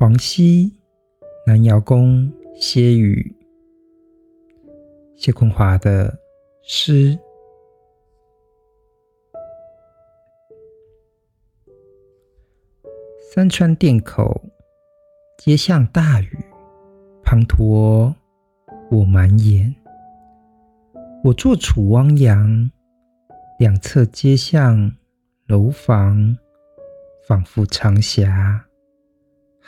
黄溪南瑶宫歇雨，谢坤华的诗。三川店口，街巷大雨滂沱我满眼。我坐楚汪洋，两侧街巷楼房，仿佛长峡。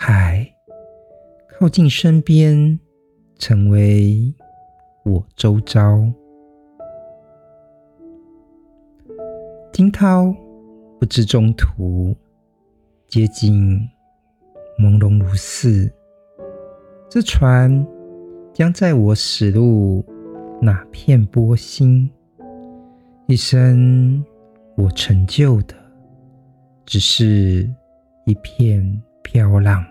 海靠近身边，成为我周遭。惊涛不知中途，接近朦胧如似。这船将载我驶入哪片波心？一生我成就的，只是一片飘浪。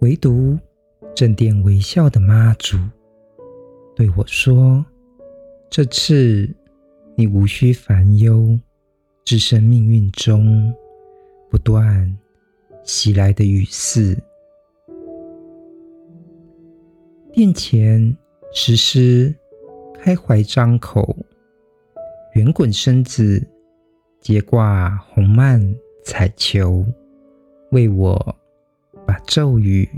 唯独正殿微笑的妈祖对我说：“这次你无需烦忧，置身命运中不断袭来的雨丝。殿前石狮开怀张口，圆滚身子，结挂红幔彩球，为我。”把咒语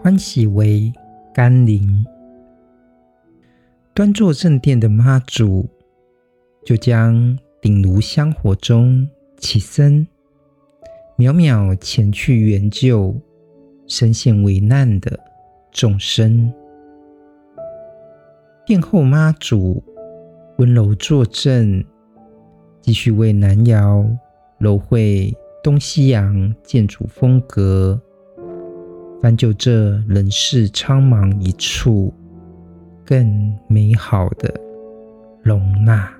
欢喜为甘霖，端坐正殿的妈祖，就将顶炉香火中起身，渺渺前去援救身陷危难的众生。殿后妈祖温柔坐镇，继续为南瑶柔绘。东西洋建筑风格，翻就这人世苍茫一处更美好的容纳。